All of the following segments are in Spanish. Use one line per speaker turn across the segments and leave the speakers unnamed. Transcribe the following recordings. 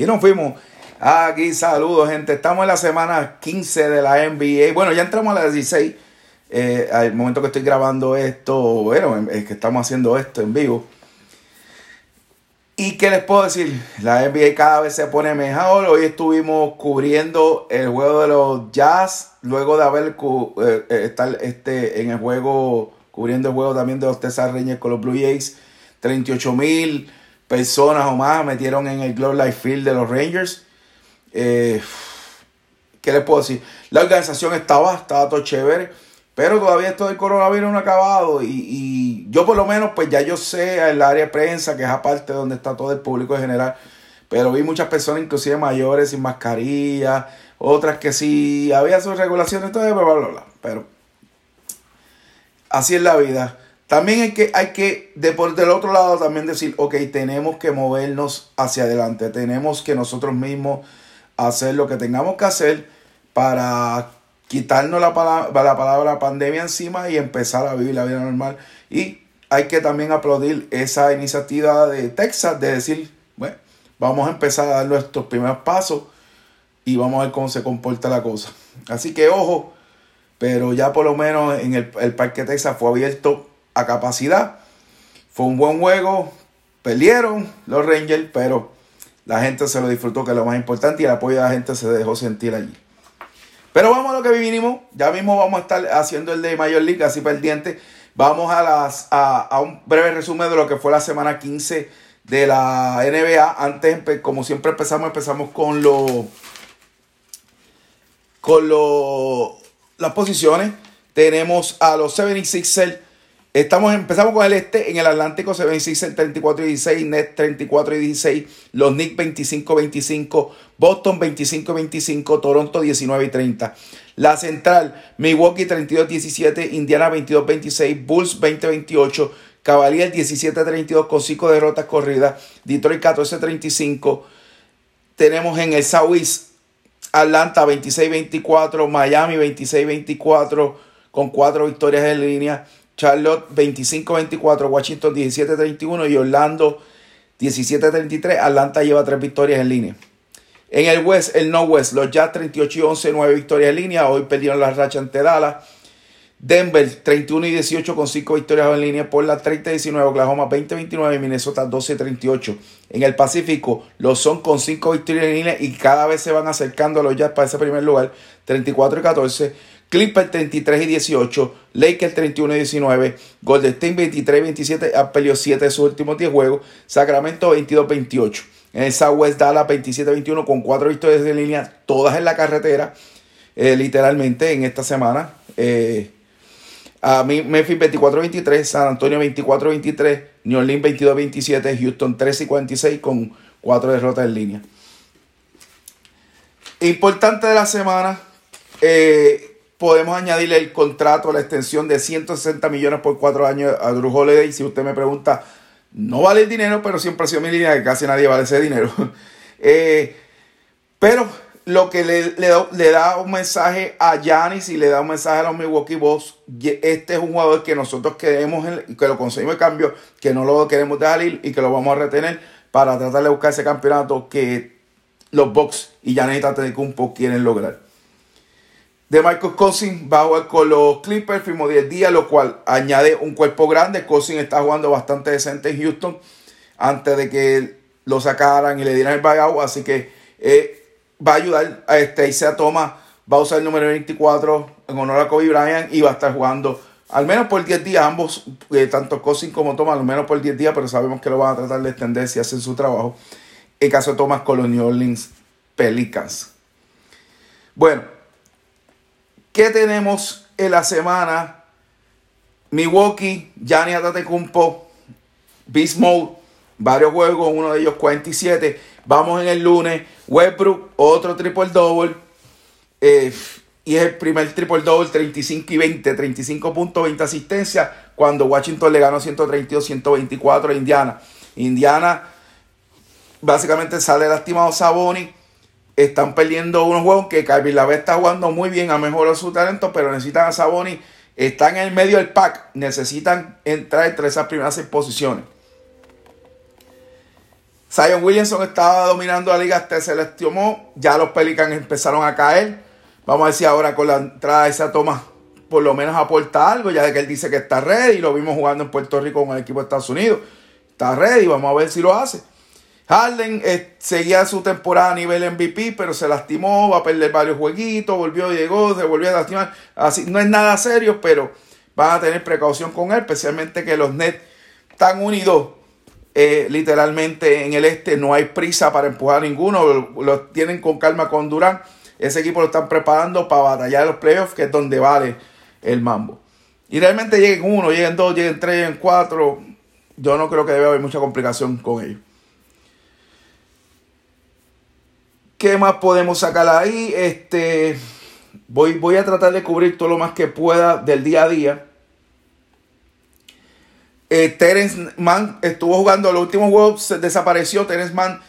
Y nos fuimos. Aquí, saludos, gente. Estamos en la semana 15 de la NBA. Bueno, ya entramos a la 16. Eh, al momento que estoy grabando esto, bueno, es que estamos haciendo esto en vivo. ¿Y qué les puedo decir? La NBA cada vez se pone mejor. Hoy estuvimos cubriendo el juego de los Jazz, luego de haber eh, eh, estar este, en el juego, cubriendo el juego también de los Texas Rangers con los Blue Jays. 38 mil personas o más metieron en el Globe Life Field de los Rangers. Eh, ¿Qué les puedo decir? La organización estaba, estaba todo chévere. Pero todavía esto del coronavirus no ha acabado y, yo por lo menos pues ya yo sé el área de prensa que es aparte donde está todo el público en general. Pero vi muchas personas inclusive mayores sin mascarilla, otras que sí había sus regulaciones, todo, bla, bla, bla, Pero así es la vida. También hay que, hay que de por del otro lado también decir, ok, tenemos que movernos hacia adelante, tenemos que nosotros mismos hacer lo que tengamos que hacer para quitarnos la palabra, la pandemia encima y empezar a vivir la vida normal. Y hay que también aplaudir esa iniciativa de Texas de decir, bueno, vamos a empezar a dar nuestros primeros pasos y vamos a ver cómo se comporta la cosa. Así que ojo, pero ya por lo menos en el, el Parque Texas fue abierto capacidad. Fue un buen juego, perdieron los Rangers, pero la gente se lo disfrutó, que es lo más importante, y el apoyo de la gente se dejó sentir allí. Pero vamos a lo que vinimos. Ya mismo vamos a estar haciendo el de Major League, así pendiente. Vamos a, las, a, un breve resumen de lo que fue la semana 15 de la NBA. Antes, como siempre empezamos, empezamos con lo, con lo, las posiciones. Tenemos a los 76ers Estamos, empezamos con el este, en el Atlántico se ven el 34 y 16, Net 34 y 16, los Knicks 25 25, Boston 25 25, Toronto 19 y 30. La central, Milwaukee 32 17, Indiana 22 26, Bulls 20 28, Cavaliers 17 32 con 5 derrotas corridas, Detroit 14 35. Tenemos en el Southeast Atlanta 26 24, Miami 26 24 con 4 victorias en línea. Charlotte 25-24, Washington 17-31 y Orlando 17-33. Atlanta lleva tres victorias en línea. En el West, el No West, los Jazz 38 y 11, 9 victorias en línea. Hoy perdieron la racha ante Dallas. Denver 31 y 18 con 5 victorias en línea. Por la 30 y 19, Oklahoma 20 29 y Minnesota 12 38. En el Pacífico, los son con 5 victorias en línea y cada vez se van acercando a los Jazz para ese primer lugar. 34 y 14. Clipper 33 y 18, Lakers 31 y 19, Golden State 23 y 27, ha perdido 7 de sus últimos 10 juegos, Sacramento 22 28. En el Southwest Dallas 27 21 con 4 victorias de línea, todas en la carretera, eh, literalmente en esta semana. Eh, Memphis 24-23, San Antonio 24-23, New Orleans 22-27, Houston 13 y 46 con 4 derrotas en línea. Importante de la semana, eh, podemos añadirle el contrato, la extensión de 160 millones por cuatro años a Drew Holiday. Si usted me pregunta, no vale el dinero, pero siempre ha sido mi línea que casi nadie vale ese dinero. Eh, pero lo que le, da un mensaje a Giannis y le da un mensaje a los Milwaukee Bucks, este es un jugador que nosotros queremos, que lo conseguimos de cambio, que no lo queremos dejar ir y que lo vamos a retener para tratar de buscar ese campeonato que los Bucks y Giannis Antetokounmpo quieren lograr de Michael Cousins va a jugar con los Clippers, firmó 10 días, lo cual añade un cuerpo grande. Cousins está jugando bastante decente en Houston antes de que lo sacaran y le dieran el buyout, así que eh, va a ayudar a este Isaiah Thomas, va a usar el número 24 en honor a Kobe Bryant y va a estar jugando al menos por 10 días, ambos, eh, tanto Cousins como Thomas, al menos por 10 días, pero sabemos que lo van a tratar de extender si hacen su trabajo. En caso de Thomas con los New Orleans Pelicans. Bueno, ¿Qué tenemos en la semana? Milwaukee, Gianni Atatekumpo, Beast Mode, varios juegos, uno de ellos 47. Vamos en el lunes, Westbrook, otro triple double. Eh, y es el primer triple double, 35 y 20, 35 puntos, 20 asistencias, cuando Washington le ganó 132-124 a Indiana. Indiana básicamente sale lastimado Saboni están perdiendo unos juegos que Calvin Lave está jugando muy bien, ha mejorado su talento, pero necesitan a Saboni. Están en el medio del pack, necesitan entrar entre esas primeras seis posiciones. Zion Williamson estaba dominando la liga hasta se lastimó. Ya los Pelicans empezaron a caer. Vamos a si ahora con la entrada de esa toma por lo menos aporta algo, ya de que él dice que está ready. Lo vimos jugando en Puerto Rico con el equipo de Estados Unidos. Está ready, vamos a ver si lo hace. Harden eh, seguía su temporada a nivel MVP, pero se lastimó, va a perder varios jueguitos, volvió, llegó, se volvió a lastimar. Así, no es nada serio, pero van a tener precaución con él, especialmente que los Nets están unidos eh, literalmente en el este. No hay prisa para empujar a ninguno, lo, tienen con calma con Durán. Ese equipo lo están preparando para batallar los playoffs, que es donde vale el mambo. Y realmente lleguen uno, lleguen dos, lleguen tres, lleguen cuatro. Yo no creo que debe haber mucha complicación con ellos. ¿Qué más podemos sacar ahí? Este, voy, voy a tratar de cubrir todo lo más que pueda del día a día. Eh, Terence Mann estuvo jugando los últimos juegos, desapareció. Terence Mann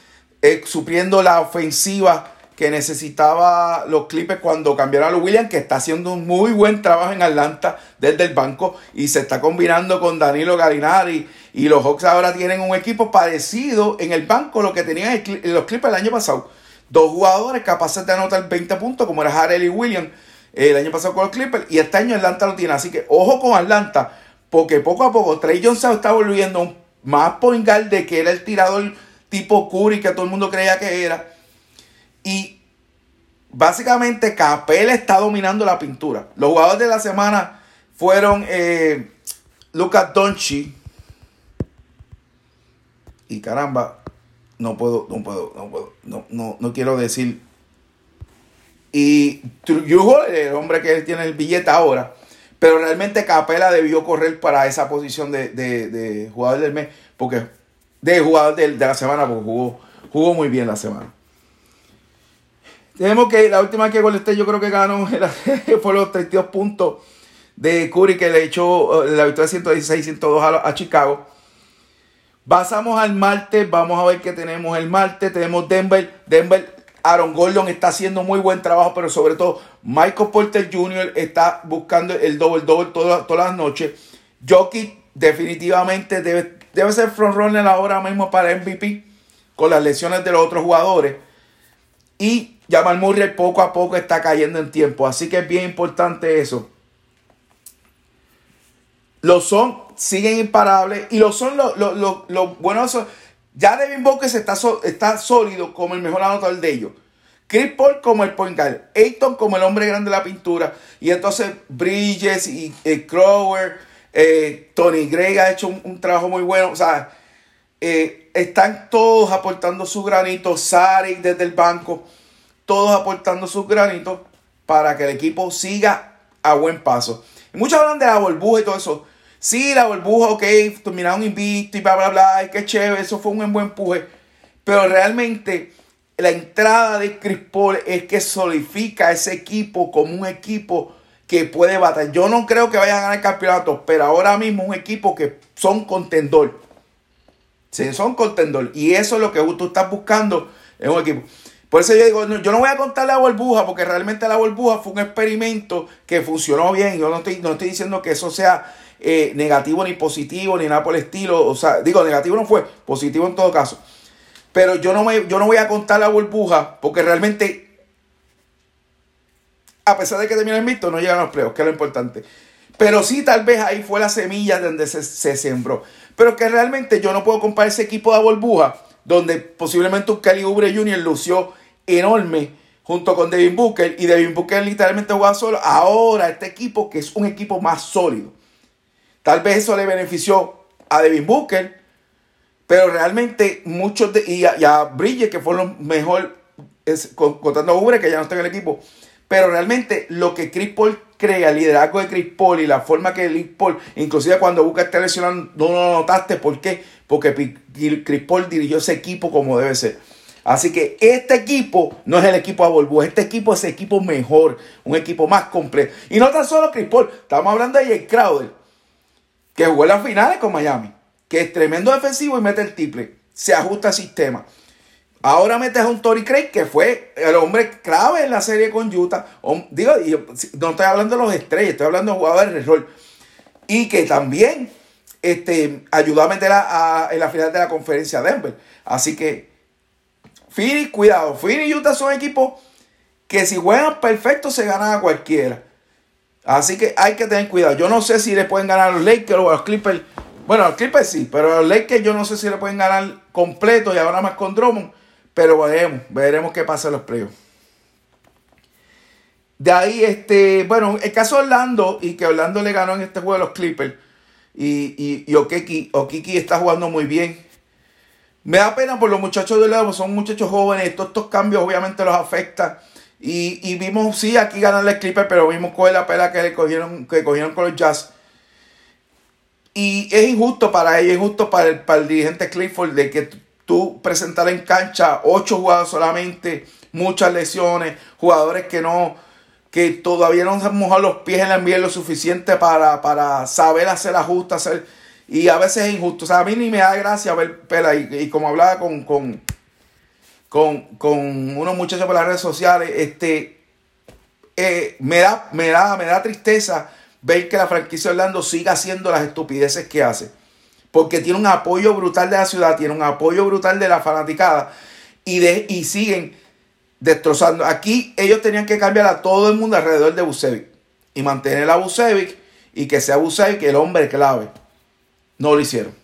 eh, supliendo la ofensiva que necesitaba los Clippers cuando cambiaron a los Williams, que está haciendo un muy buen trabajo en Atlanta desde el banco y se está combinando con Danilo Garinari. Y los Hawks ahora tienen un equipo parecido en el banco lo que tenían los Clippers el año pasado. Dos jugadores capaces de anotar 20 puntos, como era Harrell y Williams eh, el año pasado con los Clippers, y este año Atlanta lo tiene. Así que ojo con Atlanta, porque poco a poco Trey Johnson está volviendo más point guard de que era el tirador tipo Curry que todo el mundo creía que era y básicamente Capela está dominando la pintura. Los jugadores de la semana fueron eh, Lucas Donchi. Y caramba, no puedo, no puedo, no puedo, no, no, quiero decir. Y Yugo, el hombre que tiene el billete ahora, pero realmente Capela debió correr para esa posición de, jugador del mes, porque de jugador de, la semana, porque jugó, jugó muy bien la semana. Tenemos que la última que Golden yo creo que ganó fue los 32 puntos de Curry que le echó eh, la victoria 116 102 a, a Chicago. Pasamos al martes, vamos a ver qué tenemos el martes. Tenemos Denver, Denver, Aaron Gordon está haciendo muy buen trabajo, pero sobre todo Michael Porter Jr. está buscando el doble doble todas, todas las noches. Jokic definitivamente debe, debe ser frontrunner ahora mismo para MVP con las lesiones de los otros jugadores. Y Jamal Murray poco a poco está cayendo en tiempo. Así que es bien importante eso. Los son, siguen imparables. Y lo son los lo, lo, buenos. Ya Devin Booker está, está sólido como el mejor anotador de ellos. Chris Paul como el point guard. Ayton como el hombre grande de la pintura. Y entonces Bridges y eh, Crower. Eh, Tony Gregg ha hecho un, trabajo muy bueno. O sea, eh, están todos aportando su granito. Sari desde el banco todos aportando sus granitos para que el equipo siga a buen paso. Y muchos hablan de la burbuja y todo eso. Sí, la burbuja, ok, terminaron invicto y bla, bla, bla, qué chévere, eso fue un buen empuje. Pero realmente la entrada de Chris Paul es que solidifica ese equipo como un equipo que puede batallar. Yo no creo que vayan a ganar campeonato, pero ahora mismo un equipo que son contendor. Sí, son contendor. Y eso es lo que tú estás buscando en un equipo. Por eso yo digo, yo no voy a contar la burbuja, porque realmente la burbuja fue un experimento que funcionó bien. Yo no estoy, no estoy diciendo que eso sea eh, negativo ni positivo, ni nada por el estilo. O sea, digo, negativo no fue, positivo en todo caso. Pero yo no, me, yo no voy a contar la burbuja, porque realmente, a pesar de que terminó el mito, no llegan los pleos, que es lo importante. Pero sí, tal vez ahí fue la semilla donde se, se sembró. Pero que realmente yo no puedo comparar ese equipo de burbuja, donde posiblemente un Kelly Oubre Jr. lució enorme junto con Devin Booker y Devin Booker literalmente jugaba solo. Ahora este equipo que es un equipo más sólido. Tal vez eso le benefició a Devin Booker, pero realmente muchos de, y a, Bridges que fue lo mejor contando a que ya no está en el equipo. Pero realmente lo que Chris Paul crea, el liderazgo de Chris Paul y la forma que Chris Paul, inclusive cuando Booker está lesionando, no lo notaste. ¿Por qué? Porque Chris Paul dirigió ese equipo como debe ser. Así que este equipo no es el equipo a Volvo, este equipo es el equipo mejor, un equipo más completo. Y no tan solo Chris Paul, estamos hablando de Jay Crowder, que jugó en las finales con Miami, que es tremendo defensivo y mete el triple, se ajusta al sistema. Ahora metes a un Tory Craig, que fue el hombre clave en la serie con Utah. Digo, no estoy hablando de los estrellas, estoy hablando de jugadores de rol. Y que también este, ayudó a meter en la final de la conferencia Denver. Así que, Phoenix, cuidado. Phoenix y Utah son equipos que si juegan perfecto se ganan a cualquiera. Así que hay que tener cuidado. Yo no sé si le pueden ganar a los Lakers o a los Clippers. Bueno, a los Clippers sí, pero a los Lakers yo no sé si le pueden ganar completo y ahora más con Drummond. Pero veremos, veremos qué pasa en los playoffs. De ahí, este, bueno, el caso de Orlando y que Orlando le ganó en este juego a los Clippers y, y, y Okiki, está jugando muy bien. Me da pena por los muchachos de Orlando, son muchachos jóvenes, todos estos cambios obviamente los afecta. Y, y vimos, sí, aquí ganarle Clippers, pero vimos cuál la pela que le cogieron, que cogieron con los Jazz. Y es injusto para ellos, es injusto para el, para el dirigente Clifford de que tú presentar en cancha ocho jugadores solamente, muchas lesiones, jugadores que no que todavía no se han mojado los pies en la miel lo suficiente para, para saber hacer ajustes, y a veces es injusto. O sea, a mí ni me da gracia ver pela, y, como hablaba con, con, con, unos muchachos por las redes sociales, este, eh, me, da, me, da, me da tristeza ver que la franquicia Orlando siga haciendo las estupideces que hace. Porque tiene un apoyo brutal de la ciudad, tiene un apoyo brutal de la fanaticada y, de, y siguen destrozando. Aquí ellos tenían que cambiar a todo el mundo alrededor de Bucevic y mantener a Bucevic y que sea Bucevic el hombre clave. No lo hicieron.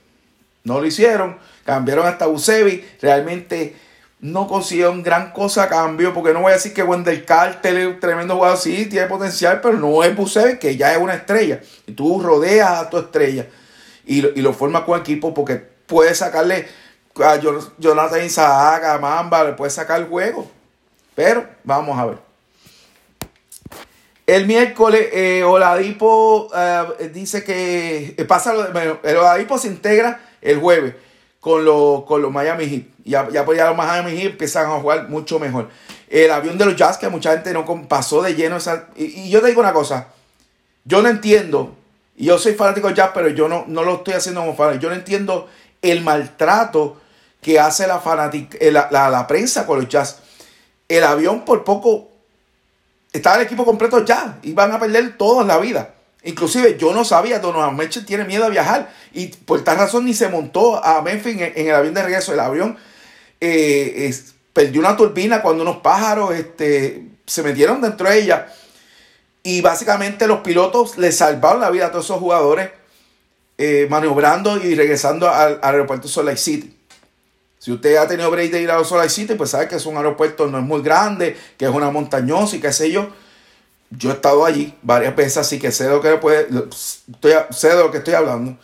No lo hicieron. Cambiaron hasta Bucevic. Realmente no consiguieron gran cosa a cambio. Porque no voy a decir que Wendell Carter es un tremendo jugador. Sí, tiene potencial, pero no es Bucevic, que ya es una estrella. Y tú rodeas a tu estrella y, y lo formas con equipo porque puedes sacarle a Jonathan Isaac, a Mamba, le puedes sacar el juego. Pero vamos a ver. El miércoles, eh, Oladipo eh, dice que eh, pasa el Oladipo se integra el jueves con, con los Miami Heat. Ya, ya, pues ya los Miami Heat empiezan a jugar mucho mejor. El avión de los Jazz, que mucha gente no pasó de lleno. Y, yo te digo una cosa. Yo no entiendo. Y yo soy fanático de Jazz, pero yo no, no lo estoy haciendo como fanático. Yo no entiendo el maltrato que hace la, la, la, la prensa con los Jazz el avión por poco estaba el equipo completo ya. Iban a perder todo en la vida. Inclusive yo no sabía, Donovan Mitchell tiene miedo a viajar y por tal razón ni se montó a Memphis en, el avión de regreso. El avión eh, perdió una turbina cuando unos pájaros este, se metieron dentro de ella y básicamente los pilotos le salvaron la vida a todos esos jugadores eh, maniobrando y regresando al, aeropuerto Salt Lake City. Si usted ha tenido break de ir a Solar City, pues sabe que es un aeropuerto no es muy grande, que es una montañosa y qué sé yo. Yo he estado allí varias veces, así que sé de lo que, puede, estoy, sé de lo que estoy hablando.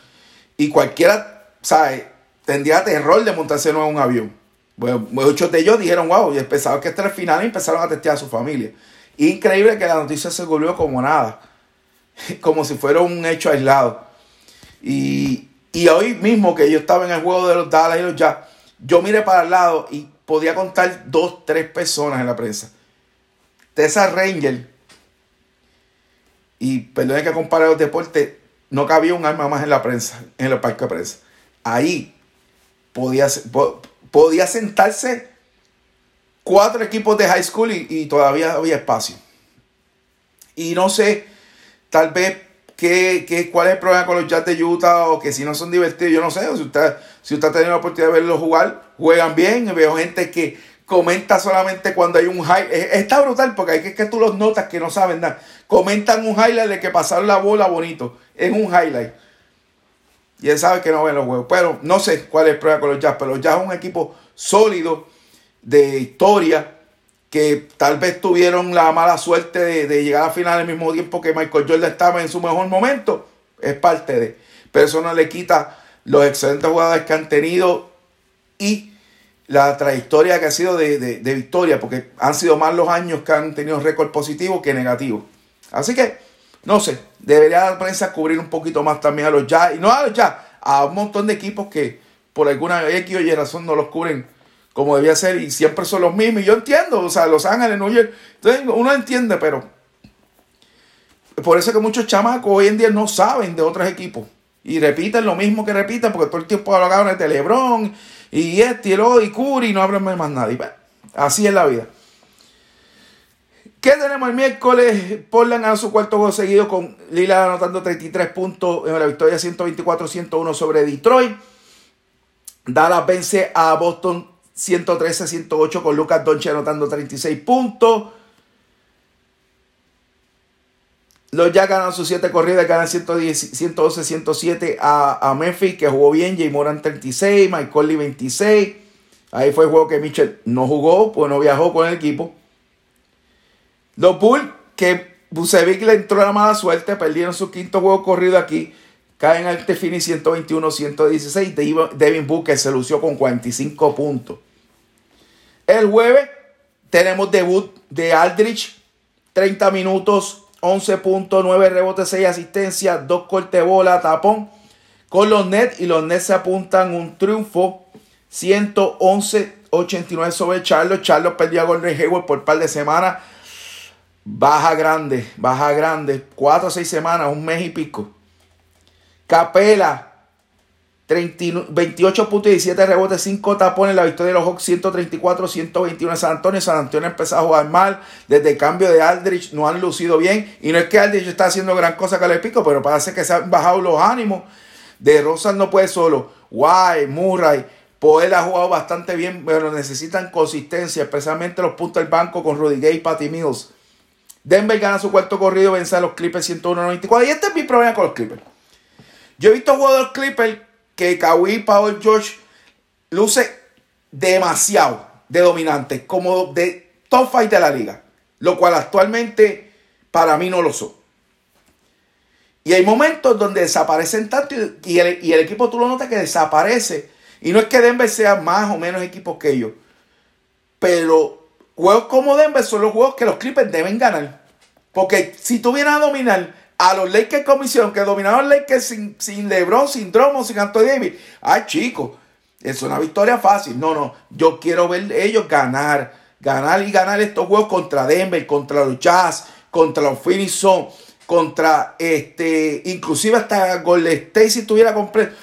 Y cualquiera, ¿sabe? Tendría terror de montarse en un avión. Bueno, muchos de ellos dijeron, wow, y pensaban que este era el final y empezaron a testear a su familia. Increíble que la noticia se volvió como nada, como si fuera un hecho aislado. Y, y hoy mismo que yo estaba en el juego de los Dallas y los Jazz, yo miré para el lado y podía contar dos, tres personas en la prensa. Tessa Ranger, y perdone que compare los deportes, no cabía un arma más en la prensa, en el parque de prensa. Ahí podía, podía sentarse cuatro equipos de high school y, todavía había espacio. Y no sé, tal vez qué, cuál es el problema con los Jazz de Utah o que si no son divertidos, yo no sé. si usted, si usted ha tenido la oportunidad de verlos jugar, juegan bien. Veo gente que comenta solamente cuando hay un highlight. Está brutal porque hay que que tú los notas que no saben nada. Comentan un highlight de que pasaron la bola bonito. Es un highlight. Y él sabe que no ven los juegos. Pero no sé cuál es el problema con los Jazz. Pero los Jazz es un equipo sólido de historia que tal vez tuvieron la mala suerte de, llegar a final al mismo tiempo que Michael Jordan estaba en su mejor momento, es parte de. Pero eso no le quita los excelentes jugadores que han tenido y la trayectoria que ha sido de, victoria, porque han sido más los años que han tenido récord positivo que negativo. Así que, no sé, debería la prensa cubrir un poquito más también a los ya, y no a los ya, a un montón de equipos que por alguna X o Y razón no los cubren como debía ser y siempre son los mismos. Y yo entiendo, o sea, Los Ángeles, New York, entonces uno entiende, pero por eso que muchos chamacos hoy en día no saben de otros equipos y repiten lo mismo que repiten porque todo el tiempo hablan de Lebron y este y el otro y Curry y no hablan más nadie. así es la vida. ¿Qué tenemos el miércoles? Portland a su cuarto juego seguido con Lila anotando 33 puntos en la victoria 124-101 sobre Detroit. Dallas vence a Boston 113-108 con Lucas Donche anotando 36 puntos. Los ya ganan sus 7 corridas, ganan 112-107 a, a, Memphis, que jugó bien. Jay Moran 36, Mike Conley 26. Ahí fue el juego que Mitchell no jugó, pues no viajó con el equipo. Los Bulls, que Bucevic le entró la mala suerte, perdieron su quinto juego corrido aquí. Caen al Tefini 121-116. Devin Booker se lució con 45 puntos. El jueves tenemos debut de Aldrich. 30 minutos, 11 puntos, 9 rebotes, 6 asistencias, 2 cortes bola, tapón. Con los Nets y los Nets se apuntan un triunfo 111-89 sobre Charlos. Charlos perdió a Golden Hayward por un par de semanas. Baja grande, baja grande. 4 o 6 semanas, un mes y pico. Capela, 28 puntos y 17 rebotes, 5 tapones. La victoria de los Hawks 134-121 en San Antonio. San Antonio empezó a jugar mal. Desde el cambio de Aldrich no han lucido bien. Y no es que Aldrich está haciendo gran cosa que le pico, pero parece que se han bajado los ánimos. De Rosas no puede solo. Guay, Murray. Poel ha jugado bastante bien, pero necesitan consistencia, especialmente los puntos del banco con Rudy Gay y Patty Mills. Denver gana su cuarto corrido, vence a los Clippers 101-94. Y este es mi problema con los Clippers. Yo he visto jugadores Clippers que Kawhi Paul George luce demasiado de dominante, como de top fight de la liga, lo cual actualmente para mí no lo son. Y hay momentos donde desaparecen tanto y el, y el equipo tú lo notas que desaparece. Y no es que Denver sea más o menos equipos que ellos, pero juegos como Denver son los juegos que los Clippers deben ganar. Porque si tú vienes a dominar a los Lakers Comisión, que dominaron Lakers sin, sin LeBron, sin Dromo, sin Anthony Davis. Ay, chicos, es una victoria fácil. No, no, yo quiero ver ellos ganar, ganar y ganar estos juegos contra Denver, contra los Jazz, contra los Phoenix contra este, inclusive hasta Golden State si tuviera completo.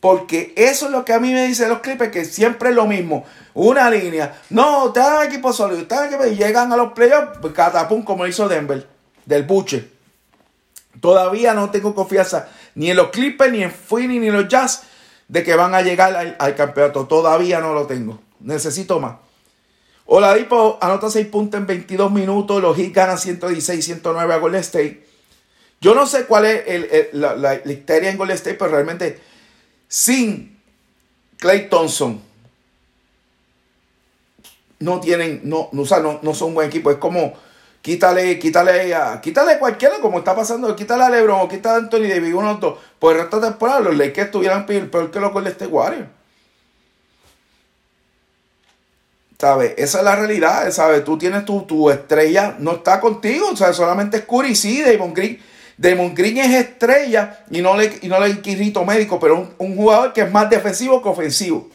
Porque eso es lo que a mí me dicen los Clippers, que siempre es lo mismo. Una línea. No, ustedes equipo sólido, ustedes equipo y llegan a los playoffs, pues, catapum, como hizo Denver, del Buche. Todavía no tengo confianza ni en los Clippers, ni en Phoenix, ni en los Jazz de que van a llegar al, campeonato. Todavía no lo tengo. Necesito más. Oladipo anota 6 puntos en 22 minutos. Los Heat ganan 116-109 a Golden State. Yo no sé cuál es la, la, en Golden State, pero realmente sin Clay Thompson no tienen, no, no, no, no son buen equipo. Es como Quítale, quítale, a, quítale cualquiera, como está pasando, quítale a LeBron o quítale a Anthony Davis, uno dos. Por el resto de temporada, los Lakers estuvieran peor que los Golden State Warriors. ¿Sabes? Esa es la realidad, ¿sabes? Tú tienes tu, tu estrella, no está contigo, o sea, solamente es Curry, sí, Damon Green. Damon Green es estrella y no le, y no le quirito médico, pero un, un, jugador que es más defensivo que ofensivo.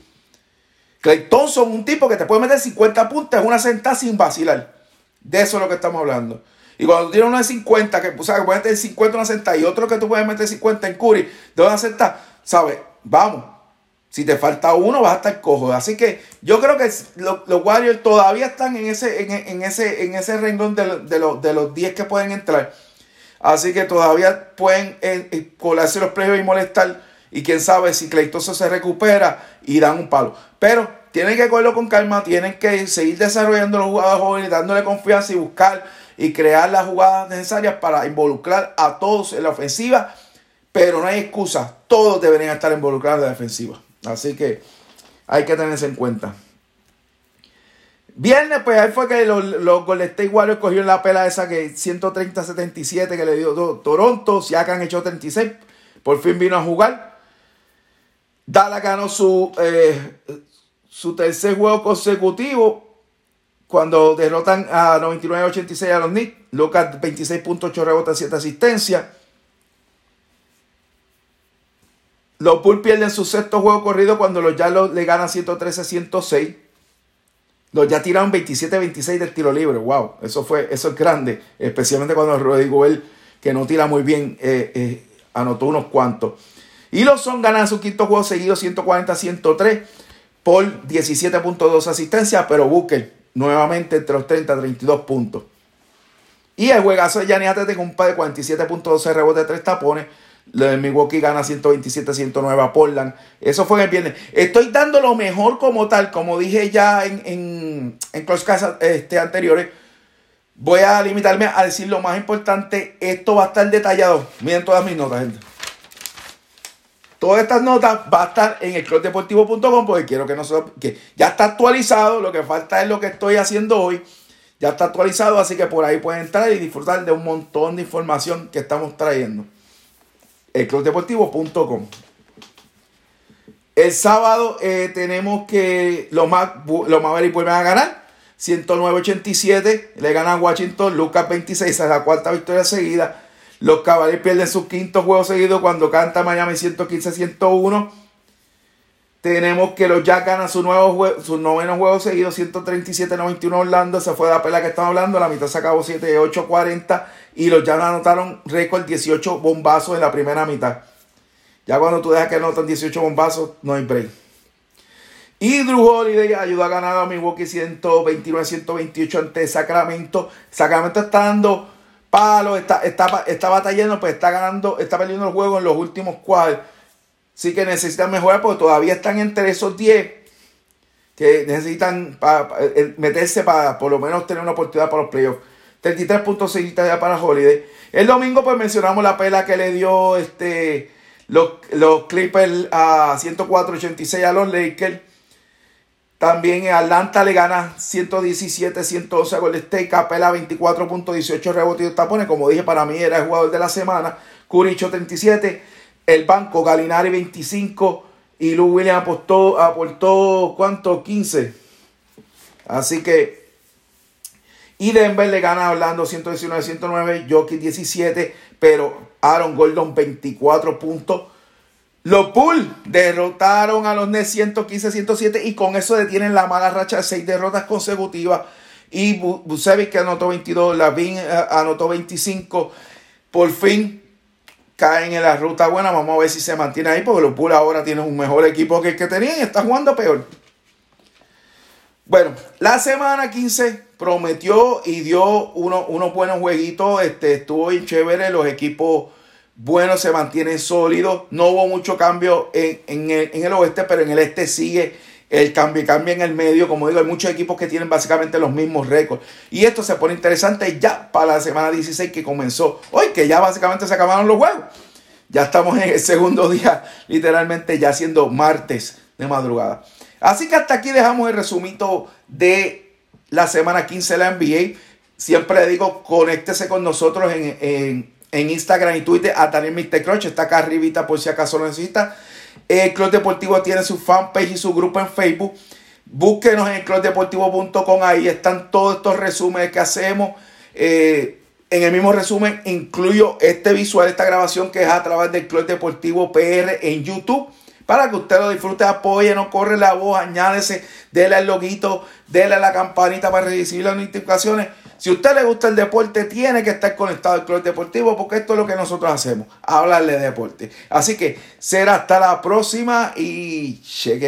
Clay Thompson, un tipo que te puede meter 50 puntos en una sentada sin vacilar. De eso es lo que estamos hablando. Y cuando tú tienes uno de 50, que, o sea, que puedes meter 50 en una sentada y otro que tú puedes meter 50 en Curry, de una sentada, ¿sabes? Vamos. Si te falta uno, vas a estar cojo. Así que yo creo que los, Warriors todavía están en ese, en, ese, en ese renglón de, los, de los 10 que pueden entrar. Así que todavía pueden eh, eh, colarse los precios y molestar. Y quién sabe si Cleitoso se recupera y dan un palo. Pero tienen que cogerlo con calma, tienen que seguir desarrollando los jugadores jóvenes, dándole confianza y buscar y crear las jugadas necesarias para involucrar a todos en la ofensiva. Pero no hay excusa, todos deberían estar involucrados en la defensiva. Así que hay que tenerse en cuenta. Viernes, pues ahí fue que los, los Golden State Warriors cogieron la pela esa que 130-77 que le dio Toronto. Han hecho 36, por fin vino a jugar. Dallas ganó su, eh, su tercer juego consecutivo cuando derrotan a 99-86 a los Knicks. Lucas 26.8 rebotes, 7 asistencias. Los Bulls pierden su sexto juego corrido cuando los Jazz le ganan 113-106. Los ya tiraron 27-26 del tiro libre. Wow, eso fue, eso es grande. Especialmente cuando Rodrigo él, que no tira muy bien, eh, eh, anotó unos cuantos. Y los son ganan su quinto juego seguido 140-103 por 17.2 asistencias, pero Booker nuevamente entre los 30 32 puntos. Y el juegazo de Gianni tengo un par de 47.12 rebotes, 3 tapones. El Milwaukee gana 127-109 a Portland. Eso fue en el viernes. Estoy dando lo mejor como tal, como dije ya en, en, en Close este, anteriores. Voy a limitarme a decir lo más importante. Esto va a estar detallado. Miren todas mis notas, gente. Todas estas notas va a estar en el clubdeportivo.com porque quiero que nosotros, que ya está actualizado. Lo que falta es lo que estoy haciendo hoy. Ya está actualizado, así que por ahí pueden entrar y disfrutar de un montón de información que estamos trayendo elclubdeportivo.com. El sábado eh, tenemos que los, más, los Mavericks vuelven a ganar. 109-87. Le ganan Washington. Lucas 26. Es la cuarta victoria seguida. Los Cavaliers pierden su quinto juego seguido cuando canta Miami 115-101. Tenemos que los Jacks ganan su, nuevo su noveno juego seguido, 137-91 Orlando. Se fue la pelea que estamos hablando. La mitad se acabó 7-8-40. Y los Jacks anotaron récord 18 bombazos en la primera mitad. Ya cuando tú dejas que anotan 18 bombazos, no hay break. Y Drew Holiday ayudó a ganar a Milwaukee 129-128 ante Sacramento. Sacramento está dando palos, está, está, está batallando, pues está ganando, está perdiendo el juego en los últimos cuadros sí que necesitan mejorar porque todavía están entre esos 10 que necesitan eh, meterse para por lo menos tener una oportunidad para los playoffs. 33.6 ya para Holiday. El domingo pues mencionamos la pela que le dio este los, los Clippers a 104.86 a los Lakers. También Atlanta le gana 117-111 a Golden State. Capela 24.18 rebotes tapones. Como dije, para mí era el jugador de la semana. Curicho 37 el banco Galinari 25 y Lou Williams aportó, aportó ¿cuánto? 15. Así que y Denver le gana a Orlando 119-109, Jockey 17, pero Aaron Gordon 24 puntos. Los Bulls derrotaron a los Nets 115-107 y con eso detienen la mala racha de 6 derrotas consecutivas. Y Busevic que anotó 22, Lavin eh, anotó 25. Por fin caen en la ruta buena. Vamos a ver si se mantiene ahí, porque los Bulls ahora tienen un mejor equipo que el que tenían y está jugando peor. Bueno, la semana 15 prometió y dio uno, unos buenos jueguitos. Este, estuvo bien chévere. Los equipos buenos se mantienen sólidos. No hubo mucho cambio en, en, el, en el oeste, pero en el este sigue el cambio, cambia en el medio. Como digo, hay muchos equipos que tienen básicamente los mismos récords. Y esto se pone interesante ya para la semana 16 que comenzó hoy, que ya básicamente se acabaron los juegos. Ya estamos en el segundo día, literalmente ya siendo martes de madrugada. Así que hasta aquí dejamos el resumito de la semana 15 de la NBA. Siempre le digo, conéctese con nosotros en, Instagram y Twitter a Daniel Mr. Está acá arribita por si acaso lo necesita. El Club Deportivo tiene su fanpage y su grupo en Facebook. Búsquenos en clubdeportivo.com. Ahí están todos estos resúmenes que hacemos. Eh, en el mismo resumen incluyo este visual, esta grabación que es a través del Club Deportivo PR en YouTube. Para que usted lo disfrute, apoye, no corre la voz, añádese, déle al loguito, déle a la campanita para recibir las notificaciones. Si a usted le gusta el deporte, tiene que estar conectado al Club Deportivo porque esto es lo que nosotros hacemos, hablarle de deporte. Así que será hasta la próxima y check.